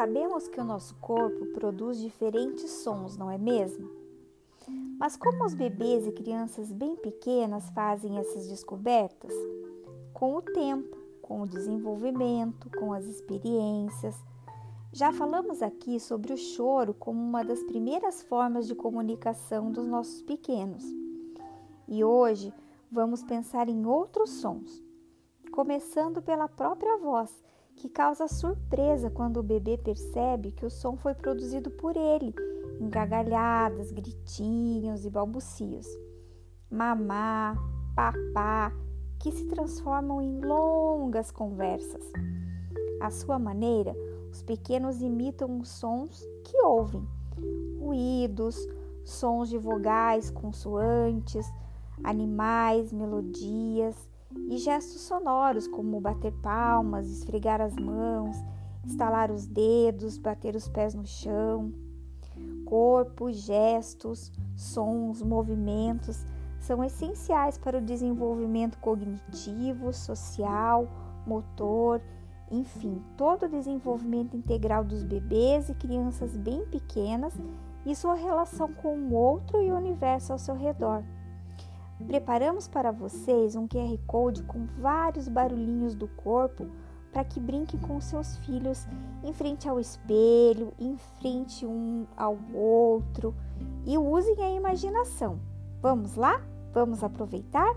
Sabemos que o nosso corpo produz diferentes sons, não é mesmo? Mas como os bebês e crianças bem pequenas fazem essas descobertas? Com o tempo, com o desenvolvimento, com as experiências. Já falamos aqui sobre o choro como uma das primeiras formas de comunicação dos nossos pequenos. E hoje vamos pensar em outros sons, começando pela própria voz que causa surpresa quando o bebê percebe que o som foi produzido por ele, em gargalhadas, gritinhos e balbucios. Mamá, papá, que se transformam em longas conversas. À sua maneira, os pequenos imitam os sons que ouvem: ruídos, sons de vogais, consoantes, animais, melodias e gestos sonoros como bater palmas, esfregar as mãos, estalar os dedos, bater os pés no chão. Corpo, gestos, sons, movimentos são essenciais para o desenvolvimento cognitivo, social, motor, enfim, todo o desenvolvimento integral dos bebês e crianças bem pequenas e sua relação com o outro e o universo ao seu redor. Preparamos para vocês um QR Code com vários barulhinhos do corpo para que brinquem com seus filhos em frente ao espelho, em frente um ao outro e usem a imaginação. Vamos lá? Vamos aproveitar?